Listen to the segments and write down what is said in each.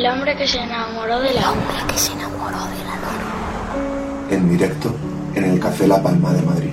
El hombre que se enamoró de la luna. que se enamoró de la luna. En directo en el Café La Palma de Madrid.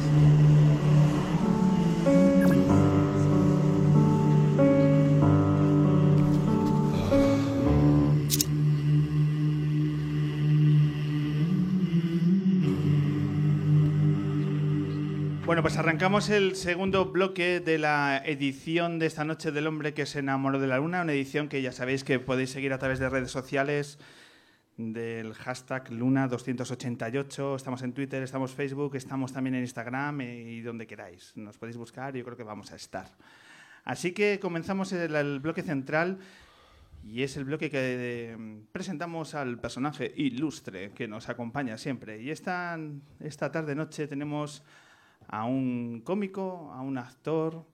Bueno, pues arrancamos el segundo bloque de la edición de esta noche del hombre que se enamoró de la luna, una edición que ya sabéis que podéis seguir a través de redes sociales del hashtag Luna288, estamos en Twitter, estamos Facebook, estamos también en Instagram eh, y donde queráis. Nos podéis buscar yo creo que vamos a estar. Así que comenzamos el, el bloque central y es el bloque que eh, presentamos al personaje ilustre que nos acompaña siempre. Y esta, esta tarde-noche tenemos a un cómico, a un actor,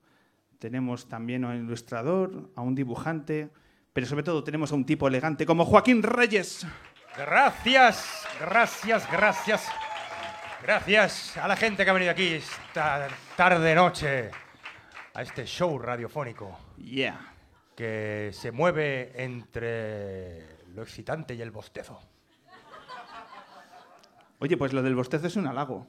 tenemos también a un ilustrador, a un dibujante, pero sobre todo tenemos a un tipo elegante como Joaquín Reyes. Gracias, gracias, gracias. Gracias a la gente que ha venido aquí esta tarde-noche a este show radiofónico Yeah. que se mueve entre lo excitante y el bostezo. Oye, pues lo del bostezo es un halago.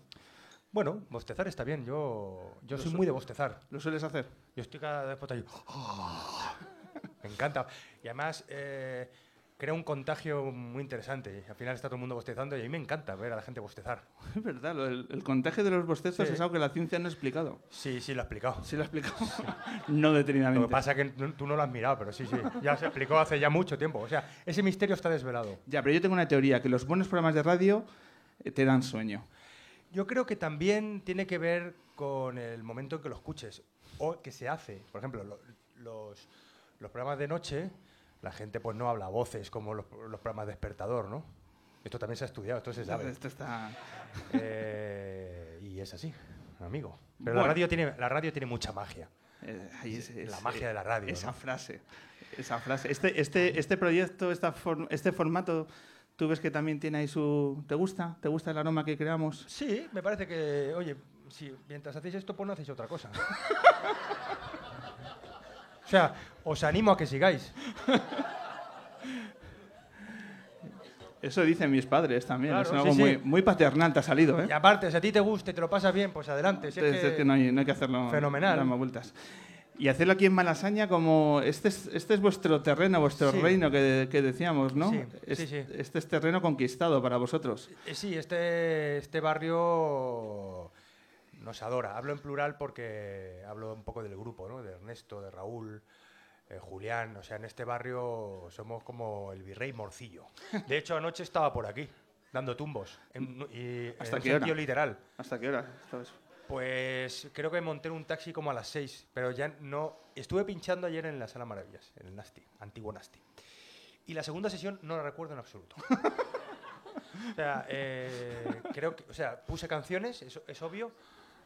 Bueno, bostezar está bien. Yo, yo Lo soy so- muy de bostezar. ¿Lo sueles hacer? Yo estoy cada vez por ahí. Me encanta. Y además eh, crea un contagio muy interesante. Al final está todo el mundo bostezando y a mí me encanta ver a la gente bostezar. Es verdad, lo el contagio de los bostezos Sí. es algo que la ciencia no ha explicado. Sí, sí, lo he explicado. Sí lo ha explicado. no Lo detenidamente. que pasa es que tú no lo has mirado, pero sí, sí. Ya se explicó hace ya mucho tiempo. O sea, ese misterio está desvelado. Ya, pero yo tengo una teoría, que los buenos programas de radio eh, te dan sueño. Yo creo que también tiene que ver con el momento en que lo escuches o que se hace. Por ejemplo, lo- los, los programas de noche, la gente pues no habla a voces como los, los programas despertador, ¿no? Esto también se ha estudiado, esto se sabe. Esto está... Eh, y es así, amigo. Pero Bueno. la, radio tiene, la radio tiene mucha magia. eh, ahí es- es- La magia de la radio, Esa ¿no? frase. Esa frase. Este, este, este proyecto, esta for- este formato, ¿tú ves que también tiene ahí su... ¿Te gusta? ¿Te gusta el aroma que creamos? Sí, me parece que, oye, si mientras hacéis esto, pues no hacéis otra cosa. o sea, os animo a que sigáis. Eso dicen mis padres también. Claro, es algo sí. Muy, muy paternal, te ha salido, ¿eh? Y aparte, si a ti te gusta y te lo pasas bien, pues adelante. si es que- no hay, no hay que hacerlo. Fenomenal. dar más vueltas. Y hacerlo aquí en Malasaña como... Este es, este es vuestro terreno, vuestro Sí. reino que, que decíamos, ¿no? Sí, Es- sí, sí. Este es terreno conquistado para vosotros. Eh, Sí, este, este barrio nos adora. Hablo en plural porque hablo un poco del grupo, ¿no? De Ernesto, de Raúl, eh, Julián. O sea, en este barrio somos como el virrey morcillo. De hecho, anoche estaba por aquí, dando tumbos. En, y, ¿Hasta en qué hora? literal. ¿Hasta qué hora? ¿Sabes? Pues creo que monté un taxi como a las 6, pero ya no... Estuve pinchando ayer en la Sala Maravillas, en el Nasty, antiguo Nasty. Y la segunda sesión no la recuerdo en absoluto. o sea, eh, creo que... O sea, puse canciones, es, es obvio.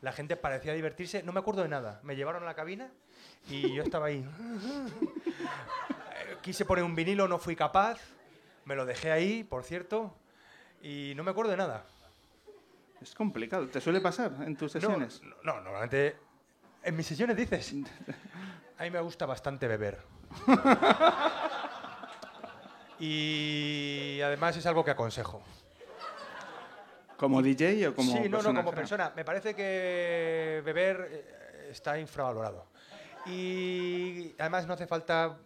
La gente parecía divertirse. No me acuerdo de nada. Me llevaron a la cabina y yo estaba ahí. Quise poner un vinilo, no fui capaz. Me lo dejé ahí, por cierto. Y no me acuerdo de nada. Es complicado. ¿Te suele pasar en tus sesiones? No, no, normalmente. En mis sesiones dices. A mí me gusta bastante beber. y además es algo que aconsejo. ¿Como DJ o como sí, no, no, como persona. Me parece que beber eh, está infravalorado. Y además no hace falta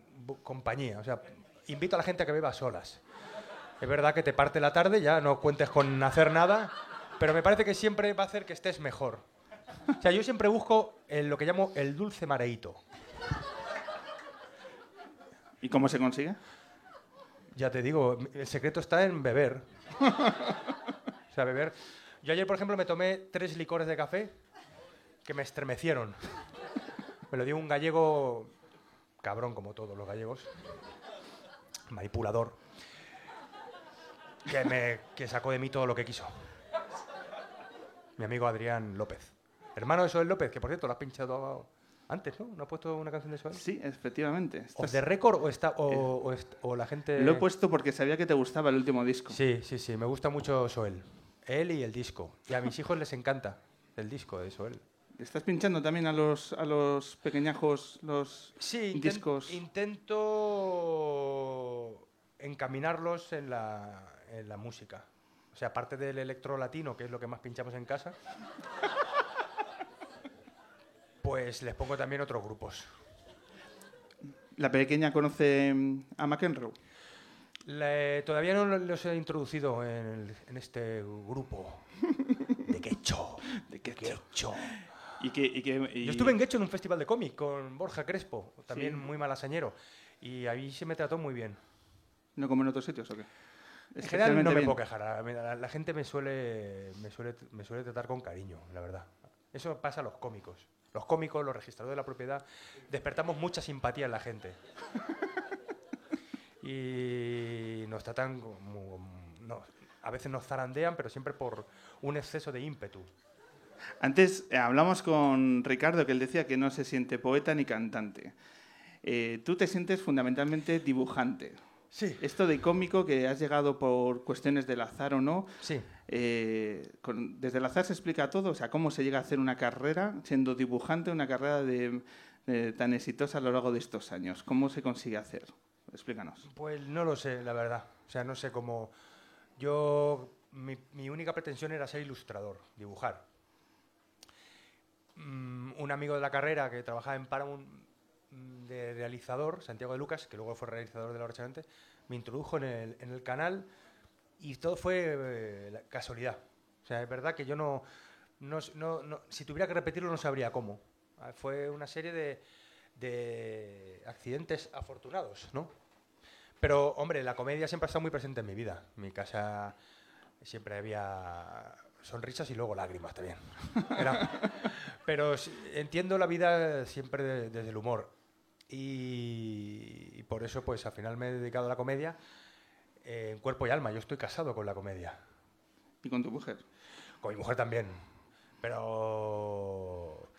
compañía. O sea, invito a la gente a que beba solas. Es verdad que te parte la tarde, ya no cuentes con hacer nada, pero me parece que siempre va a hacer que estés mejor. O sea, yo siempre busco el- lo que llamo el dulce mareíto. ¿Y cómo se consigue? Ya te digo, el secreto está en beber. O sea, beber. Yo ayer, por ejemplo, me tomé tres licores de café que me estremecieron. Me lo dio un gallego cabrón, como todos los gallegos. Manipulador. Que, me, que sacó de mí todo lo que quiso. Mi amigo Adrián López. Hermano de Soel López, que por cierto lo has pinchado antes, ¿no? ¿No has puesto una canción de Soel? Sí, efectivamente. ¿O de récord o, está, o, o est- o la gente...? Lo he puesto porque sabía que te gustaba el último disco. Sí, sí, sí, me gusta mucho Soel. Él y el disco. Y a mis hijos les encanta el disco de Soel. ¿Estás pinchando también a los, a los pequeñajos los Sí, discos? intento encaminarlos en la, en la música. O sea, aparte del electro latino, que es lo que más pinchamos en casa, pues les pongo también otros grupos. ¿La pequeña conoce mm, a McEnroe? Le- todavía no los he introducido en, el- en este grupo de Quecho. De Quecho. Y que, y que- y- Yo estuve en Guecho en un festival de cómic con Borja Crespo, también Sí. muy malasañero. Y ahí se me trató muy bien. ¿No como en otros sitios o qué? En general no me bien. puedo quejar. La, la- la gente me suele, me, suele, me suele tratar con cariño, la verdad. Eso pasa a los cómicos. Los cómicos, los registradores de la propiedad, despertamos mucha simpatía en la gente. y nos tratan como... no, a veces nos zarandean, pero siempre por un exceso de ímpetu. Antes eh, hablamos con Ricardo, que él decía que no se siente poeta ni cantante. Eh, tú te sientes fundamentalmente dibujante. Sí. Esto de cómico que has llegado por cuestiones del azar o no, Sí. eh, con- desde el azar se explica todo, o sea, cómo se llega a hacer una carrera siendo dibujante, una carrera de, de- tan exitosa a lo largo de estos años. ¿Cómo se consigue hacer? Explícanos. Pues no lo sé, la verdad. O sea, no sé cómo... Yo, mi, mi única pretensión era ser ilustrador, dibujar. Mm, un amigo de la carrera que trabajaba en Paramount de realizador, Santiago de Lucas, que luego fue realizador de La Hora me introdujo en el, en el canal y todo fue eh, la- casualidad. O sea, es verdad que yo no, no, no- no- si tuviera que repetirlo no sabría cómo. Ah, Fue una serie de, de accidentes afortunados, ¿no? Pero, hombre, la comedia siempre ha estado muy presente en mi vida. En mi casa siempre había sonrisas y luego lágrimas también. Era- pero entiendo la vida siempre de- desde el humor. Y, y por eso, pues, al final me he dedicado a la comedia eh, en cuerpo y alma. Yo estoy casado con la comedia. ¿Y con tu mujer? Con mi mujer también. Pero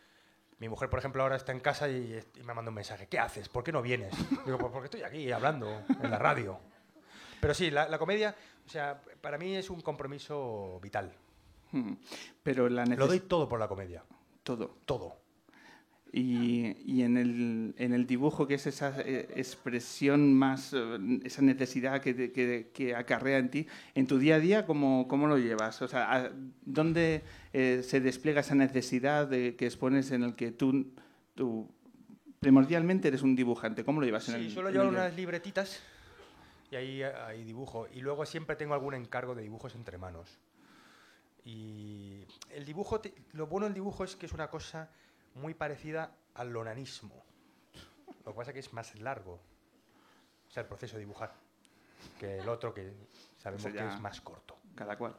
mi mujer, por ejemplo, ahora está en casa y, y me manda un mensaje. ¿Qué haces? ¿Por qué no vienes? Digo, pues porque estoy aquí hablando en la radio. Pero sí, la, la comedia, o sea, para mí es un compromiso vital. Hmm. Pero la Lo doy todo por la comedia. todo. Todo. Y, y en, el, en el dibujo, que es esa eh, expresión más, eh, esa necesidad que, que, que acarrea en ti, en tu día a día, ¿cómo, cómo lo llevas? O sea, ¿a- ¿dónde eh, se despliega esa necesidad de, que expones en el que tú, tú primordialmente eres un dibujante? ¿Cómo lo llevas en Sí, el en llevar el día? unas libretitas y ahí, ahí dibujo. Y luego siempre tengo algún encargo de dibujos entre manos. Y el dibujo, lo bueno del dibujo es que es una cosa muy parecida al onanismo. Lo que pasa es que es más largo. O sea, el proceso de dibujar. Que el otro que sabemos que es más corto. Cada cual.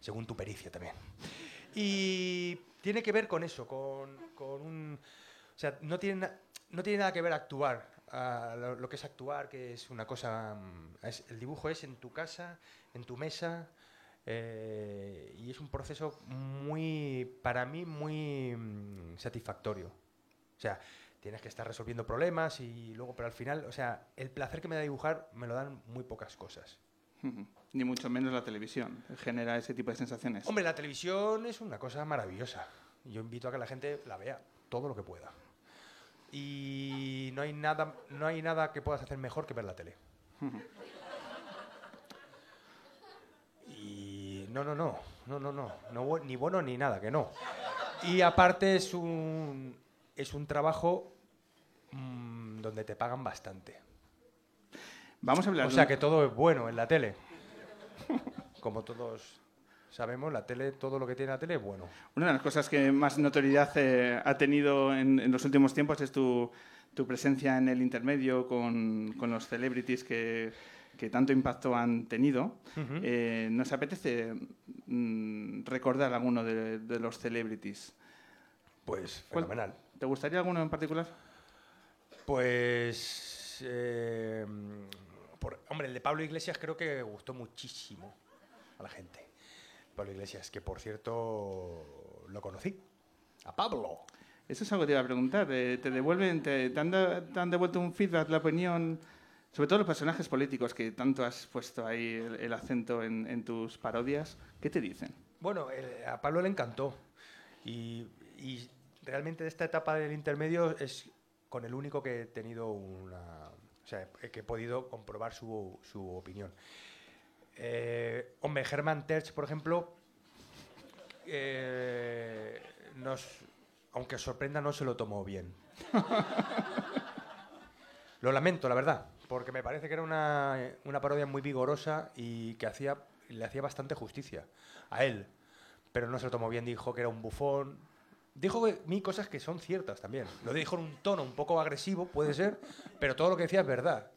según tu pericia también. Y tiene que ver con eso, con, con un... O sea, no tiene, na- no tiene nada que ver actuar, a lo, lo que es actuar, que es una cosa... mm, es- el dibujo es en tu casa, en tu mesa, eh, y es un proceso muy, para mí, muy mm, satisfactorio. O sea, tienes que estar resolviendo problemas y luego, pero al final, o sea, el placer que me da dibujar me lo dan muy pocas cosas. Ni mucho menos la televisión genera ese tipo de sensaciones. Hombre, la televisión es una cosa maravillosa. Yo invito a que la gente la vea todo lo que pueda. Y no hay nada, no hay nada que puedas hacer mejor que ver la tele. no, no, no, no, no, no, no ni bueno ni nada, que no. Y aparte es un es un trabajo mm, donde te pagan bastante. Vamos a hablar O sea que todo es bueno en la tele. Como todos sabemos, la tele, todo lo que tiene la tele es bueno. Una de las cosas que más notoriedad eh, ha tenido en, en los últimos tiempos es tu, tu presencia en el intermedio con, con los celebrities que, que tanto impacto han tenido. Eh, ¿Nos apetece mm, recordar alguno de, de los celebrities? Pues fenomenal. ¿Te gustaría alguno en particular? Pues. eh, por- hombre, el de Pablo Iglesias creo que gustó muchísimo a la gente. Pablo Iglesias, que por cierto lo conocí. A Pablo. Eso es algo que te iba a preguntar. eh, ¿Te devuelven, te, te han, da- te han devuelto un feedback, la opinión, sobre todo los personajes políticos que tanto has puesto ahí el, el acento en, en tus parodias? ¿Qué te dicen? Bueno, el- a Pablo le encantó. Y, y realmente esta etapa del intermedio es con el único que he tenido una, O sea, que he podido comprobar su, su opinión. Eh, hombre, Germán Terch, por ejemplo, eh, nos, aunque sorprenda, no se lo tomó bien. lo lamento, la verdad, porque me parece que era una, una parodia muy vigorosa y que hacía, le hacía bastante justicia a él. Pero no se lo tomó bien, dijo que era un bufón. Dijo de cosas que son ciertas también. Lo dijo en un tono un poco agresivo, puede ser, pero todo lo que decía es verdad.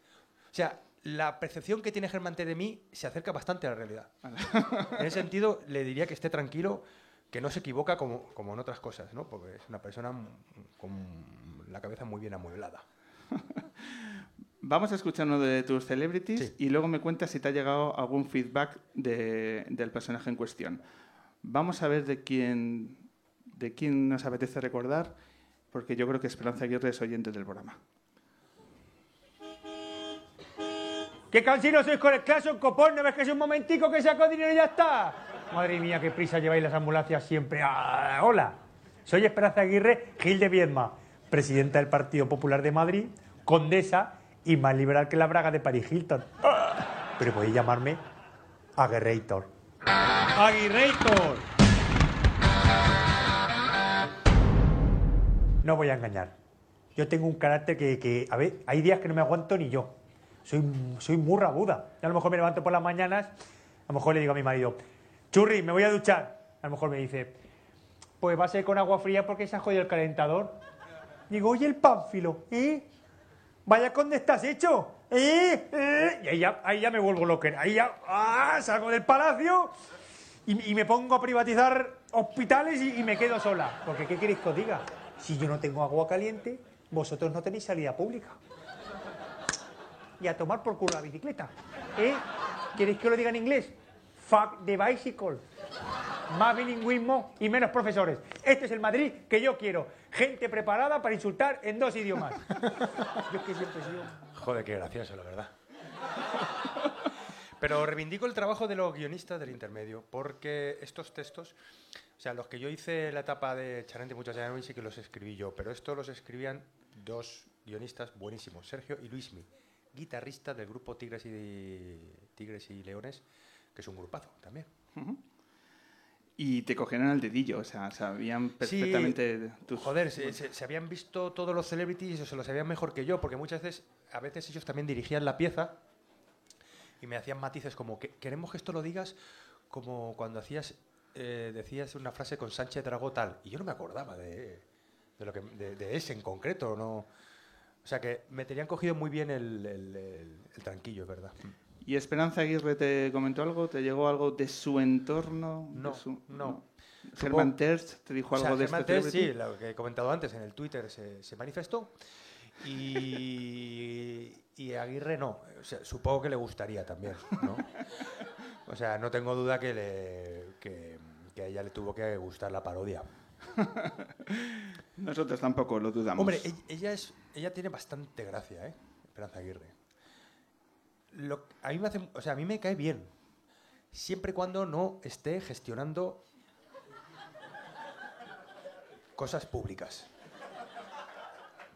O sea, la percepción que tiene Germán T de mí se acerca bastante a la realidad. En ese sentido, le diría que esté tranquilo, que no se equivoca como, como en otras cosas, ¿no? Porque es una persona con la cabeza muy bien amueblada. Vamos a escuchar uno de tus celebrities Sí. y luego me cuentas si te ha llegado algún feedback de- del personaje en cuestión. Vamos a ver de quién, de quién nos apetece recordar, porque yo creo que Esperanza Aguirre es oyente del programa. ¡Qué cansino sois con el claso, copón! ¿No ves que es un momentico que saco dinero y ya está? Madre mía, qué prisa lleváis las ambulancias siempre. ¡Ah! Hola, soy Esperanza Aguirre Gil de Viedma, presidenta del Partido Popular de Madrid, condesa y más liberal que la braga de Paris Hilton. Pero podéis llamarme Aguerrator. ¡Aguirrator! No voy a engañar. Yo tengo un carácter que, que, a ver, hay días que no me aguanto ni yo. Soy, soy muy rabuda. A lo mejor me levanto por las mañanas, a lo mejor le digo a mi marido, churri, me voy a duchar. A lo mejor me dice, pues va a ser con agua fría porque se ha jodido el calentador. Digo, oye, el pánfilo, ¿eh? Vaya, ¿dónde estás hecho? ¿Eh? ¿Eh? Y ahí ya, ahí ya me vuelvo loco. Ahí ya ¡ah! salgo del palacio y, me pongo a privatizar hospitales y, me quedo sola. Porque, ¿qué queréis que os diga? Si yo no tengo agua caliente, vosotros no tenéis salida pública. Y a tomar por culo la bicicleta. ¿Eh? ¿Queréis que lo diga en inglés? Fuck the bicycle. Más bilingüismo y menos profesores. Este es el Madrid que yo quiero. Gente preparada para insultar en dos idiomas. Yo que siempre he sido... Joder, qué gracioso, la verdad. Pero reivindico el trabajo de los guionistas del intermedio, porque estos textos, o sea, los que yo hice en la etapa de Charente y muchos años sí que los escribí yo, pero estos los escribían dos guionistas buenísimos, Sergio y Luismi, guitarrista del grupo Tigres y, Tigres y Leones, que es un grupazo también. Y te cogieron al dedillo, o sea, sabían perfectamente tus... Joder, se, se- se habían visto todos los celebrities o se lo sabían mejor que yo, porque muchas veces, a veces ellos también dirigían la pieza y me hacían matices como que queremos que esto lo digas como cuando hacías eh, decías una frase con Sánchez Dragó tal y yo no me acordaba de, de lo que de, de ese en concreto no. O sea que me tenían cogido muy bien el, el- el- el tranquillo es verdad ¿Y Esperanza Aguirre te comentó algo? ¿Te llegó algo de su entorno? No, su- no. Germán Terz te dijo O sea, algo de Germán este Terz, sí, lo que he comentado antes en el Twitter se, se manifestó. Y, y Aguirre no. O sea, supongo que le gustaría también, ¿no? O sea, no tengo duda que, le, que, que a ella le tuvo que gustar la parodia. Nosotros tampoco lo dudamos. Hombre, e- ella, es, ella tiene bastante gracia, ¿eh? Esperanza Aguirre. Lo- a, mí me hace, o sea, a mí me cae bien. Siempre y cuando no esté gestionando cosas públicas.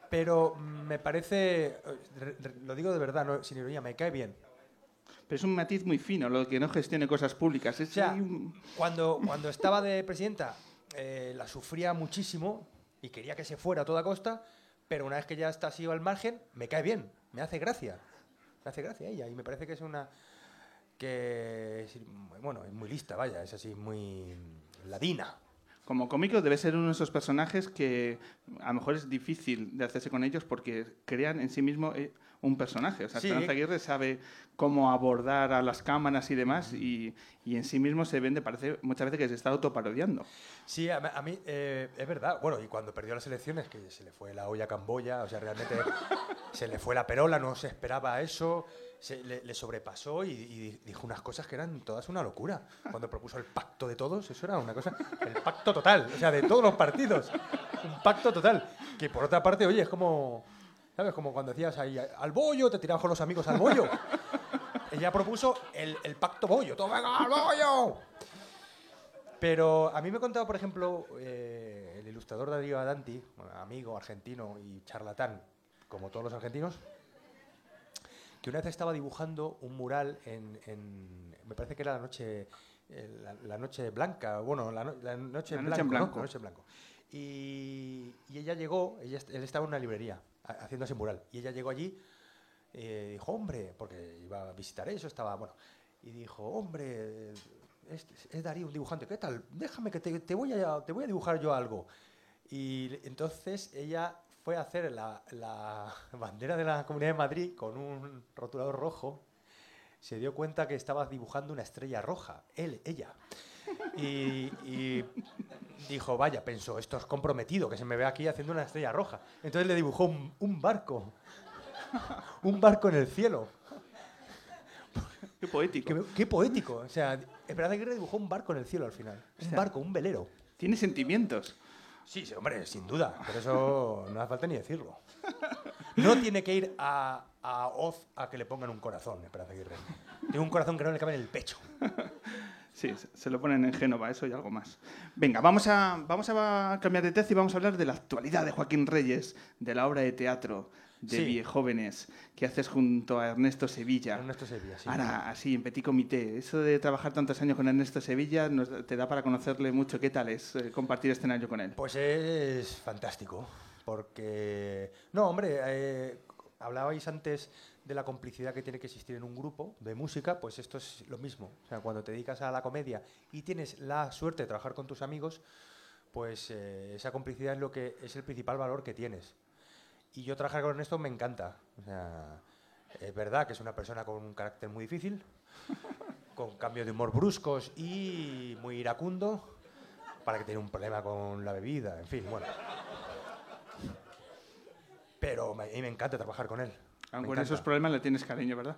Pero me parece, re- re- lo digo de verdad, no, sin ironía, me cae bien. Pero es un matiz muy fino, lo que no gestione cosas públicas. Es O sea, ahí un- cuando, cuando estaba de presidenta, eh, la sufría muchísimo y quería que se fuera a toda costa, pero una vez que ya está así al margen, me cae bien, me hace gracia. Me hace gracia ella y me parece que es una. que. es, bueno, es muy lista, vaya, es así muy. ladina. Como cómico debe ser uno de esos personajes que a lo mejor es difícil de hacerse con ellos porque crean en sí mismo eh, un personaje. O sea, Sí. Esperanza Aguirre sabe cómo abordar a las cámaras y demás y, y en sí mismo se vende, parece muchas veces que se está autoparodiando. Sí, a, a mí eh, es verdad. Bueno, y cuando perdió las elecciones, que se le fue la olla a Camboya, o sea, realmente se le fue la perola, no se esperaba eso, se, le, le sobrepasó y, y dijo unas cosas que eran todas una locura. Cuando propuso el pacto de todos, eso era una cosa, el pacto total, o sea, de todos los partidos, un pacto total. Que por otra parte, oye, es como, ¿sabes? Como cuando decías ahí, al bollo, te tirabas con los amigos al bollo. Ella propuso el, el pacto bollo, todo venga al bollo. Pero a mí me contaba, por ejemplo, eh, el ilustrador Darío Adanti, amigo argentino y charlatán, como todos los argentinos, que una vez estaba dibujando un mural en, en- me parece que era la noche eh, la, la noche blanca, bueno, la, no- la noche, La en noche en blanco, ¿no? blanco. La noche en blanco. Y, y ella llegó, ella, él estaba en una librería haciendo ese mural, y ella llegó allí y dijo, hombre, porque iba a visitar eso, estaba, bueno, y dijo, hombre, es, es Darío, un dibujante, ¿qué tal? Déjame que te, te voy a, te voy a dibujar yo algo. Y entonces ella fue a hacer la, la bandera de la Comunidad de Madrid con un rotulador rojo. Se dio cuenta que estaba dibujando una estrella roja, él, ella. Y, y dijo, vaya, pensó, esto es comprometido, que se me ve aquí haciendo una estrella roja. Entonces le dibujó un, un barco, un barco en el cielo. Qué poético. Qué, qué poético. O sea, Esperanza Aguirre dibujó un barco en el cielo al final. Un sea, barco, un velero. Tiene sentimientos. Sí, sí, hombre, sin duda. Pero eso no hace falta ni decirlo. No tiene que ir a, a Oz a que le pongan un corazón, Esperanza Aguirre. Tiene un corazón que no le cabe en el pecho. Sí, se- lo ponen en Génova, eso y algo más. Venga, vamos a, vamos a cambiar de tez y vamos a hablar de la actualidad de Joaquín Reyes, de la obra de teatro de Sí. Viejóvenes que haces junto a Ernesto Sevilla. Ernesto Sevilla, sí. Ahora, así, en petit comité. Eso de trabajar tantos años con Ernesto Sevilla nos, te da para conocerle mucho. ¿Qué tal es eh, compartir escenario con él? Pues es fantástico, porque... No, hombre, eh, hablabais antes de la complicidad que tiene que existir en un grupo de música, pues esto es lo mismo. O sea, cuando te dedicas a la comedia y tienes la suerte de trabajar con tus amigos, pues eh, esa complicidad es lo que es el principal valor que tienes. Y yo trabajar con Ernesto me encanta. Es verdad que es una persona con un carácter muy difícil, con cambios de humor bruscos y muy iracundo, para que tiene un problema con la bebida, en fin, bueno. Pero a mí me encanta trabajar con él. Aunque con esos problemas le tienes cariño, ¿verdad?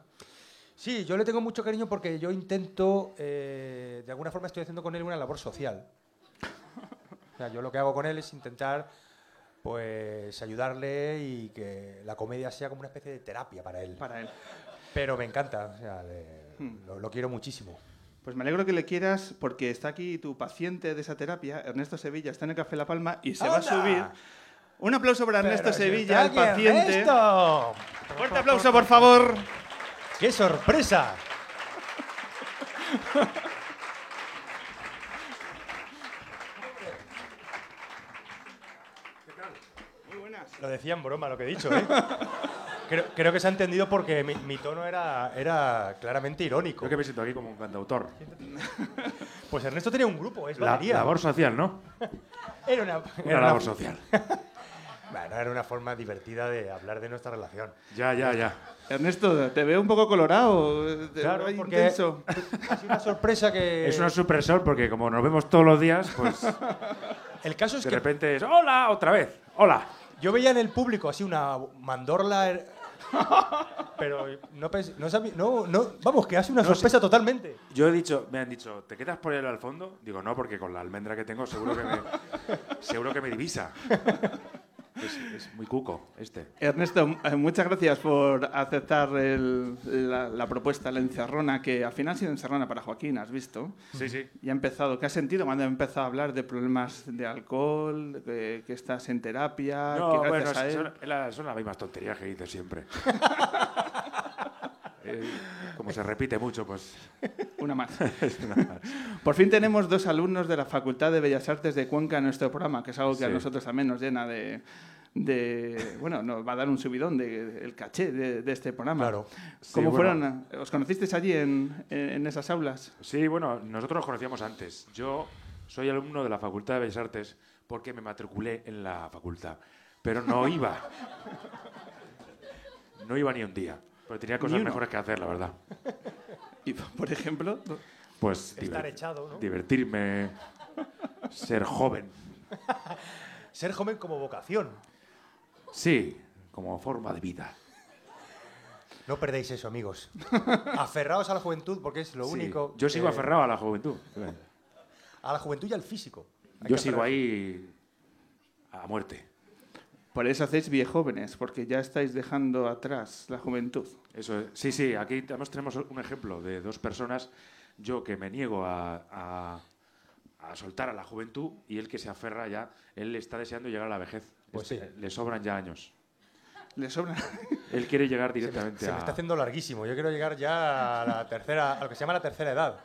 Sí, yo le tengo mucho cariño porque yo intento, eh, de alguna forma estoy haciendo con él una labor social. O sea, yo lo que hago con él es intentar, pues, ayudarle y que la comedia sea como una especie de terapia para él. Para él. Pero me encanta, o sea, le- Hmm. lo, lo quiero muchísimo. Pues me alegro que le quieras porque está aquí tu paciente de esa terapia, Ernesto Sevilla, está en el Café La Palma y se va a ¡Anda! subir. Un aplauso para Ernesto Pero Sevilla, el paciente. Ernesto. Fuerte aplauso, por favor. ¡Qué sorpresa! Muy buenas. Lo decía en broma lo que he dicho, ¿eh? Creo, creo que se ha entendido porque mi, mi tono era, era claramente irónico. Creo que me siento aquí como un cantautor. Pues Ernesto tenía un grupo, es La, batería. labor social, ¿no? Era una, Una era labor social. Bueno, era una forma divertida de hablar de nuestra relación. Ya, ya, ya. Ernesto, te veo un poco colorado. te Claro, veo porque intenso. sido una sorpresa que... Es una supresor porque como nos vemos todos los días, pues El caso es de que repente es ¡Hola! Otra vez. ¡Hola! yo veía en el público así una mandorla... er- Pero no, pens- no, sabía- no, no, vamos, que hace una sorpresa totalmente. Yo he dicho, me han dicho, ¿te quedas por ahí al fondo? Digo, no, porque con la almendra que tengo seguro que me, seguro que me divisa. Es, es muy cuco este. Ernesto, eh, muchas gracias por aceptar el- la, la propuesta, la encerrona, que al final ha sido encerrona para Joaquín, has visto. Sí, sí. Y ha empezado, ¿qué has sentido cuando ha empezado a hablar de problemas de alcohol, de que estás en terapia, No, que bueno, gracias a él... son, la- son las mismas tonterías que dices siempre. Eh, como se repite mucho, pues Una más. es una más. Por fin tenemos dos alumnos de la Facultad de Bellas Artes de Cuenca en nuestro programa, que es algo que a nosotros también nos llena de... de- bueno, nos va a dar un subidón de, el caché de, de este programa. Claro. ¿Cómo fueron? ¿Os conocisteis allí en- en esas aulas? Sí, bueno, nosotros nos conocíamos antes. Yo soy alumno de la Facultad de Bellas Artes porque me matriculé en la facultad, pero no iba. No iba ni un día, porque tenía cosas mejores que hacer, la verdad. Y, por ejemplo, Pues Estar echado, ¿no? divertirme, ser joven. Ser joven como vocación. Sí, como forma de vida. No perdéis eso, amigos. Aferraos a la juventud porque es lo Sí, único... Yo sigo que- aferrado a la juventud. A la juventud y al físico. Hay Yo sigo ahí a muerte. por eso hacéis viejóvenes, porque ya estáis dejando atrás la juventud. Eso es. Sí, sí, aquí además tenemos un ejemplo de dos personas, yo que me niego a, a- a soltar a la juventud y él que se aferra ya, él está deseando llegar a la vejez. Pues Este, sí. Le sobran ya años. Le sobra. Él quiere llegar Se me, directamente se me a... está haciendo larguísimo. Yo quiero llegar ya a la tercera, a lo que se llama la tercera edad.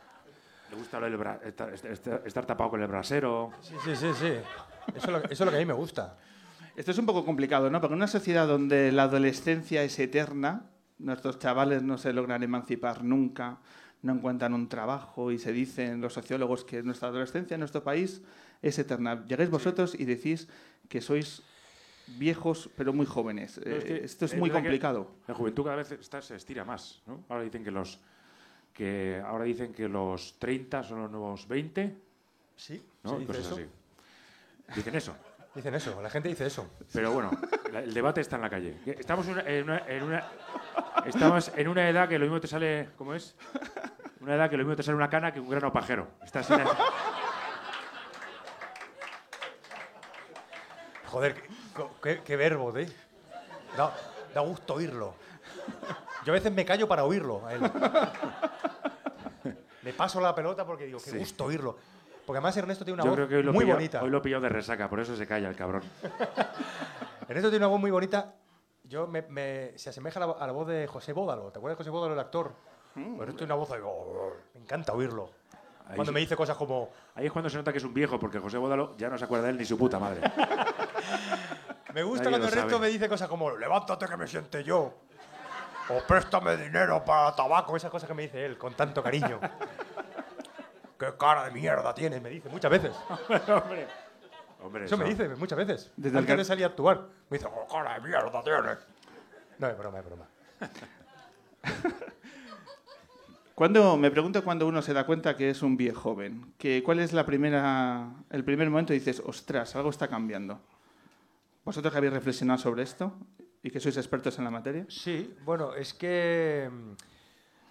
Le gusta lo del bra- estar, estar- estar tapado con el brasero. Sí, sí, sí, sí. Eso es lo que a mí me gusta. Esto es un poco complicado, ¿no? Porque en una sociedad donde la adolescencia es eterna, nuestros chavales no se logran emancipar nunca, no encuentran un trabajo y se dicen los sociólogos que nuestra adolescencia en nuestro país es eterna. Llegáis vosotros y decís que sois viejos pero muy jóvenes. No, es que Eh, Esto es es muy complicado. La juventud cada vez está- se estira más, ¿no? Ahora dicen que los que ahora dicen que los 30 son los nuevos 20, Sí, ¿no? se dice cosas eso. así. Dicen eso. Dicen eso, la gente dice eso. Pero bueno, la- el debate está en la calle. Estamos en una, en una- en una- estamos en una edad que lo mismo te sale, ¿cómo es? Una edad que lo mismo te sale una cana que un grano pajero. Estás en Joder, qué, qué- qué verbo, ¿eh? Da, da gusto oírlo. Yo a veces me callo para oírlo a él. Le paso la pelota porque digo, qué Sí. gusto oírlo. Porque además Ernesto tiene una Yo voz creo que hoy lo, muy pilló, bonita. hoy lo pillado de resaca, por eso se calla el cabrón. Ernesto tiene una voz muy bonita. Yo me, me- se asemeja a la, a la voz de José Bódalo. ¿Te acuerdas de José Bódalo, el actor? Pues Ernesto tiene una voz ahí, oh, me encanta oírlo. Ahí Cuando sí. me dice cosas como, Ahí es cuando se nota que es un viejo, porque José Bódalo ya no se acuerda de él ni su puta madre. me gusta Nadie cuando Ernesto sabe. me dice cosas como, levántate que me siente yo. O préstame dinero para tabaco. Esas cosas que me dice él con tanto cariño. ¿Qué cara de mierda tienes? Me dice muchas veces. Hombre, Hombre, Eso me dice muchas veces. Desde el Antes car- de salir a actuar. Me dice, "Oh, cara de mierda tienes. No, es broma, es broma. Cuando, me pregunto cuando uno se da cuenta que es un viejo joven. Que, ¿Cuál es la primera, el primer momento y dices, ostras, algo está cambiando? ¿Vosotros que habéis reflexionado sobre esto y que sois expertos en la materia? Sí, bueno, es que. mm,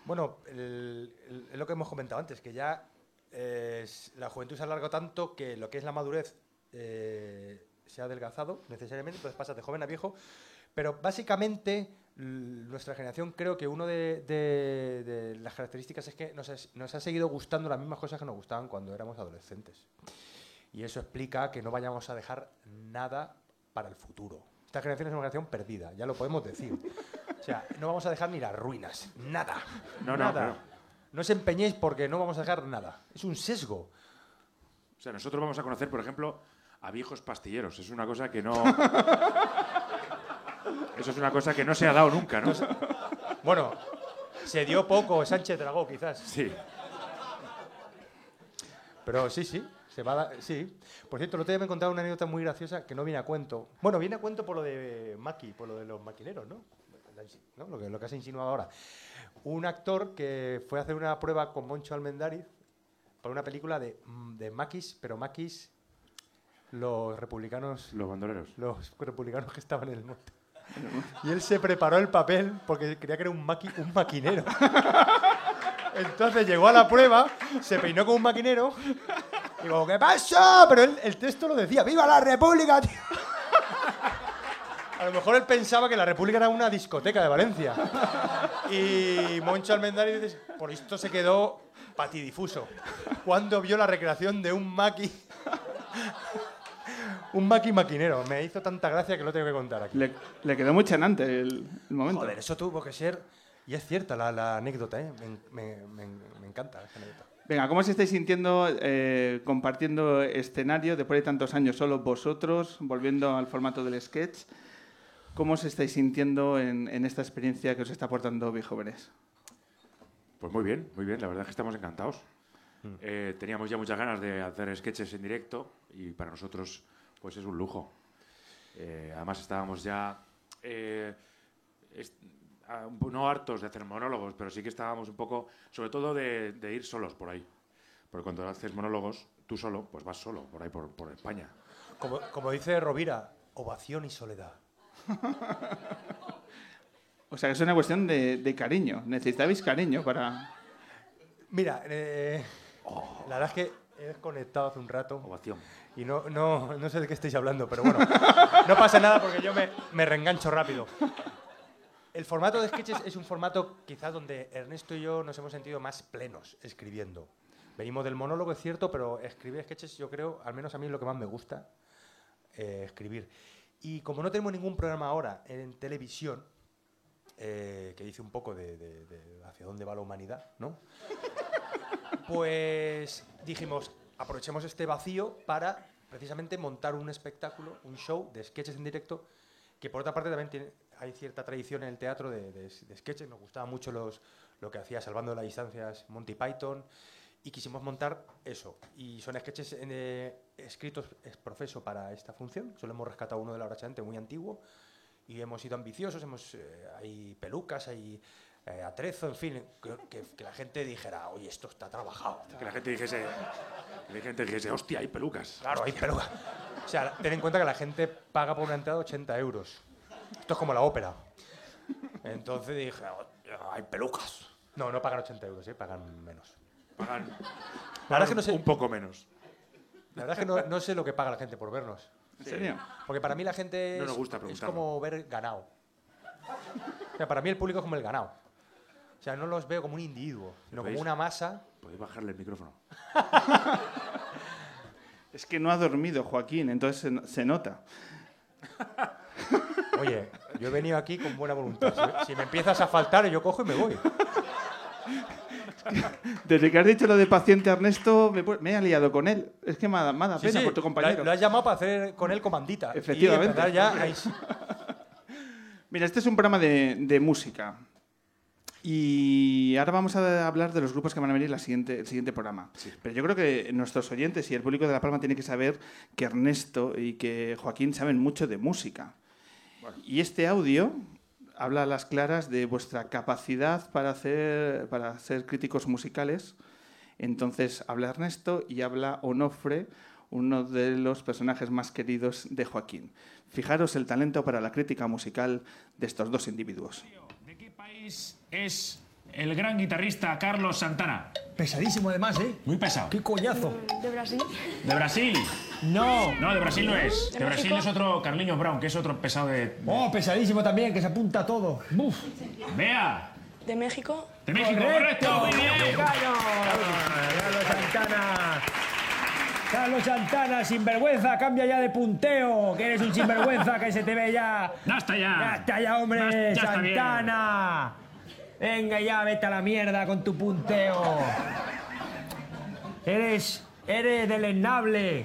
Bueno, el- el- es lo que hemos comentado antes, que ya eh, la juventud se alargó tanto que lo que es la madurez eh, se ha adelgazado necesariamente, entonces pasas de joven a viejo. Pero básicamente, nuestra generación, creo que una de, de- de las características es que nos, es- nos ha seguido gustando las mismas cosas que nos gustaban cuando éramos adolescentes. Y eso explica que no vayamos a dejar nada para el futuro. Esta generación es una generación perdida, ya lo podemos decir. O sea, no vamos a dejar ni las ruinas, nada. No, nada. No os empeñéis porque no vamos a dejar nada. Es un sesgo. O sea, nosotros vamos a conocer, por ejemplo, a viejos pastilleros. Es una cosa que no. Eso es una cosa que no se ha dado nunca, ¿no? Bueno, se dio poco Sánchez Dragó, quizás. Sí. Pero sí, sí, se va a dar- sí. Por cierto, el otro día me he contado una anécdota muy graciosa que no viene a cuento. Bueno, viene a cuento por lo de Maki, por lo de los maquineros, ¿no? ¿No? Lo, que, lo que has insinuado ahora. Un actor que fue a hacer una prueba con Moncho Almendariz para una película de, mm, de maquis, pero maquis, los republicanos, Los bandoleros. los republicanos que estaban en el monte. Y él se preparó el papel porque creía que era un, maqui- un maquinero. Entonces llegó a la prueba, se peinó como un maquinero y digo, ¿qué pasa? Pero él, el texto lo decía, ¡Viva la República! tío". Lo mejor él pensaba que la República era una discoteca de Valencia. Y Moncho Almendariz dice, por esto se quedó patidifuso. Cuando vio la recreación de un maqui... un maqui maquinero. Me hizo tanta gracia que lo tengo que contar aquí. Le, le quedó muy chanante el, el momento. Joder, eso tuvo que ser... Y es cierta la, la anécdota, ¿eh? Me, me- me- me encanta esa anécdota. Venga, ¿cómo os estáis sintiendo eh, compartiendo escenario después de tantos años solo vosotros, volviendo al formato del sketch? ¿Cómo os estáis sintiendo en, en esta experiencia que os está aportando Jóvenes? Pues muy bien, muy bien. La verdad es que estamos encantados. Eh, teníamos ya muchas ganas de hacer sketches en directo y para nosotros pues es un lujo. Eh, además estábamos ya eh, est- no hartos de hacer monólogos, pero sí que estábamos un poco, sobre todo de, de ir solos por ahí. Porque cuando haces monólogos, tú solo, pues vas solo por ahí, por, por España. Como, como dice Rovira, ovación y soledad. O sea, que es una cuestión de, de cariño. Necesitabais cariño para... Mira, eh, la verdad es que he desconectado hace un rato Ovación. y no, no, no sé de qué estáis hablando, pero bueno, no pasa nada porque yo me, me reengancho rápido. El formato de sketches es un formato quizás donde Ernesto y yo nos hemos sentido más plenos escribiendo. Venimos del monólogo, es cierto, pero escribir sketches yo creo, al menos a mí es lo que más me gusta, eh, escribir. Y como no tenemos ningún programa ahora en televisión, eh, que dice un poco de, de- de hacia dónde va la humanidad, ¿no? Pues dijimos, aprovechemos este vacío para precisamente montar un espectáculo, un show de sketches en directo, que por otra parte también tiene, hay cierta tradición en el teatro de, sketches, nos gustaba mucho los, lo que hacía Salvando las Distancias Monty Python, y quisimos montar eso. Y son sketches eh, escritos ex profeso para esta función, solo hemos rescatado uno de la hora Chante muy antiguo, y hemos sido ambiciosos, hemos, eh, hay pelucas, hay eh, atrezo, en fin, que, que- que la gente dijera, oye, esto está trabajado. Que la gente dijese, que la gente dijese, hostia, hay pelucas. Claro, hay pelucas. O sea, ten en cuenta que la gente paga por una entrada 80 euros. Esto es como la ópera. Entonces dije, "Oh, hay pelucas. No, no pagan 80 euros, ¿eh? pagan menos. Pagan, La verdad es que no sé, un poco menos. la verdad es que no, no sé lo que paga la gente por vernos. ¿En serio? Porque para mí la gente No es, nos gusta es preguntarlo. como ver ganado. O sea, para mí el público es como el ganado. O sea, no los veo como un individuo, sino como una masa. Podéis bajarle el micrófono. Es que no ha dormido Joaquín, entonces se, no- se nota. Oye, yo he venido aquí con buena voluntad. Si, si me empiezas a faltar, yo cojo y me voy. Desde que has dicho lo de paciente Ernesto, me, me he aliado con él. Es que me ha, me ha dado Sí, pena sí, por tu compañero. Lo, has llamado para hacer con él comandita. Efectivamente. Y ya ahí- Mira, este es un programa de, de música. Y ahora vamos a hablar de los grupos que van a venir la siguiente, el siguiente programa. Pero yo creo que nuestros oyentes y el público de La Palma tiene que saber que Ernesto y que Joaquín saben mucho de música. Y este audio habla a las claras de vuestra capacidad para, hacer, para ser críticos musicales. Entonces habla Ernesto y habla Onofre, uno de los personajes más queridos de Joaquín. Fijaros el talento para la crítica musical de estos dos individuos. ¿De qué país es el gran guitarrista Carlos Santana? Pesadísimo además, ¿eh? Muy pesado. ¡Qué coñazo! ¿De Brasil? ¿De Brasil? ¡No! No, de Brasil no es. ¿De Brasil es otro Carliños Brown, que es otro pesado de... ¡Oh, pesadísimo también, que se apunta a todo! ¡Buf! ¡Vea! ¿De México? ¡De México! ¡Correcto! ¡Muy bien! ¡Carlos Santana! ¡Carlos Santana, sinvergüenza! ¡Cambia ya de punteo! ¡Que eres un sinvergüenza que se te ve ya! ¡Basta ya! ¡Ya está ya, hombre! Ya. ¡Santana! Venga ya, vete a la mierda con tu punteo. Eres... Eres deleznable.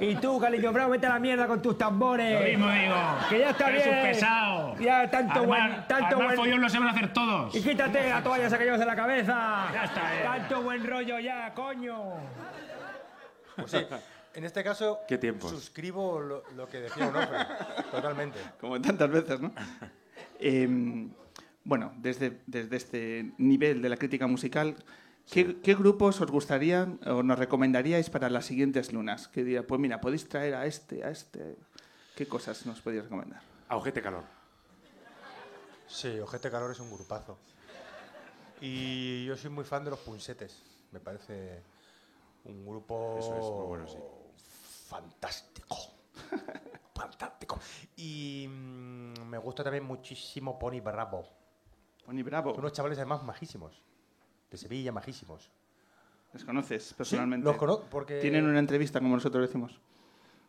Y tú, Carliño Bravo, vete a la mierda con tus tambores. Lo mismo digo. Que ya está Eres bien. un pesado. Ya, tanto Armar- buen... Tanto armar buen... follón lo saben hacer todos. Y quítate la toalla esa que llevas en la cabeza. Ya está, eh. Tanto buen rollo ya, coño. Pues sí, en este caso, ¿Qué tiempos? suscribo lo, lo que decía Onofre. Totalmente. Como tantas veces, ¿no? Em, bueno, desde, desde este nivel de la crítica musical, ¿qué, qué grupos os gustarían o nos recomendaríais para las siguientes lunas? Que diría, pues mira, podéis traer a este, a este. ¿Qué cosas nos podéis recomendar? A ojete calor. Sí, Ojete Calor es un grupazo. Y yo soy muy fan de los punsetes. Me parece un grupo Eso es, muy bueno, sí. fantástico. fantástico. Y mm, me gusta también muchísimo Pony Bravo. Pony Bravo, Son unos chavales además majísimos. De Sevilla, majísimos. ¿les conoces Sí, personalmente? los conozco porque... Tienen una entrevista, como nosotros decimos.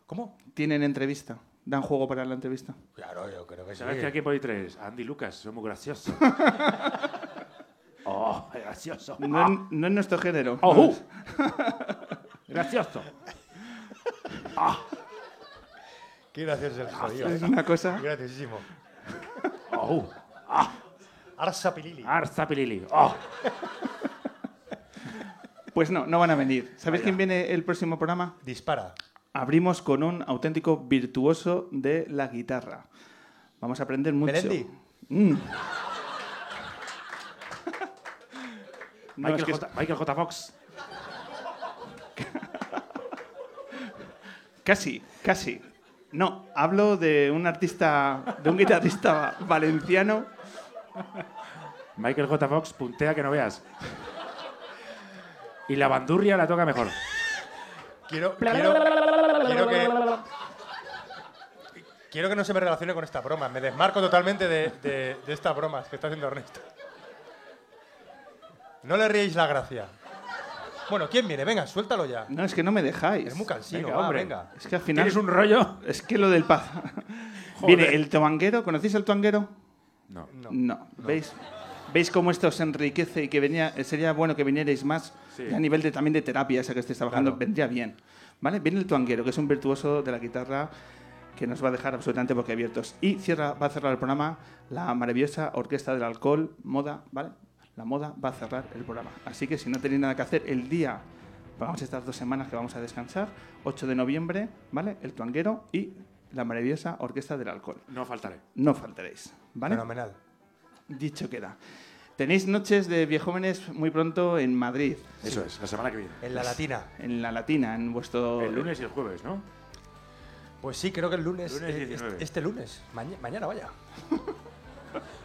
¿Cómo? Tienen entrevista. Dan juego para la entrevista. Claro, yo creo que sí. ¿Sabes que aquí podéis traer? A Andy Lucas, son muy graciosos. oh, gracioso. No, en- no es nuestro género. Oh, no uh. Gracioso. Qué gracioso es el jodido. es una cosa. Graciosísimo. Oh, Arsa Pilili. Arzapilili. Oh. Pues no, no van a venir. ¿Sabéis quién viene el próximo programa? Dispara. Abrimos con un auténtico virtuoso de la guitarra. Vamos a aprender mucho. Melendi. Mm. No, Michael, es que J. Michael J. Fox. Casi, casi. No, hablo de un artista, de un guitarrista valenciano. Michael J. Fox puntea que no veas. Y la bandurria la toca mejor. Quiero, quiero, quiero que, quiero que no se me relacione con esta broma. Me desmarco totalmente de, de, de estas bromas que está haciendo Ernesto. No le ríais la gracia. Bueno, ¿quién viene? Venga, suéltalo ya. No, es que no me dejáis. Es muy cansino, Venga, va, hombre. venga. Es que al final. ¿Tienes un rollo? Es que lo del, pa- Viene el toanguero. ¿Conocéis el toanguero? No. No. No. ¿Veis? ¿Veis cómo esto os enriquece y que venía, sería bueno que vinierais más Sí. y a nivel de, también de terapia, esa que estáis trabajando, Claro. vendría bien. ¿Vale? Viene el tuanguero, que es un virtuoso de la guitarra que nos va a dejar absolutamente boquiabiertos. Y cierra, va a cerrar el programa la maravillosa Orquesta del Alcohol, Moda, ¿vale? La moda va a cerrar el programa. Así que si no tenéis nada que hacer, el día, vamos a estas dos semanas que vamos a descansar, 8 de noviembre, ¿vale? El tuanguero y la maravillosa Orquesta del Alcohol. No faltaré. No faltaréis, ¿vale? Fenomenal. Dicho queda. Tenéis noches de viejóvenes muy pronto en Madrid, Eso es, la semana que viene. En la latina. en la Latina, en vuestro... El lunes y el jueves, ¿no? Pues sí, creo que el lunes. Lunes eh, 19. este, este lunes. Maña- mañana, vaya.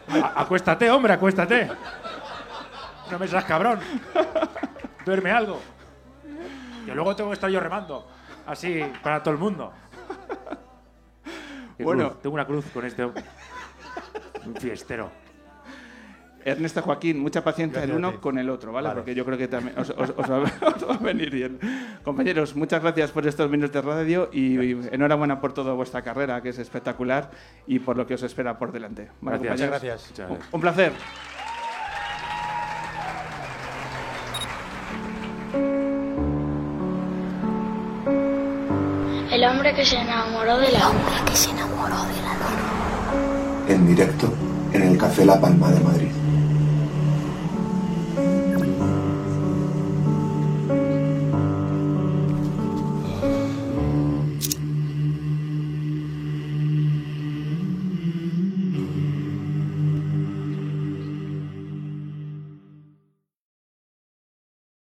A- acuéstate, hombre, acuéstate. No me seas cabrón. Duerme algo. Que luego tengo que estar yo remando. Así, para todo el mundo. Bueno. cruz, tengo una cruz con este. Un fiestero. Ernesto Joaquín, mucha paciencia Gracias el uno con el otro, ¿vale? Vale. Porque yo creo que también os, os- os va, os va a venir bien. Compañeros, muchas gracias por estos minutos de radio y, y enhorabuena por toda vuestra carrera, que es espectacular, y por lo que os espera por delante. ¿Vale, Gracias. Muchas gracias. Un- gracias. Un placer. Hombre que se enamoró de la Hombre que se enamoró de la luna. En directo en el Café La Palma de Madrid.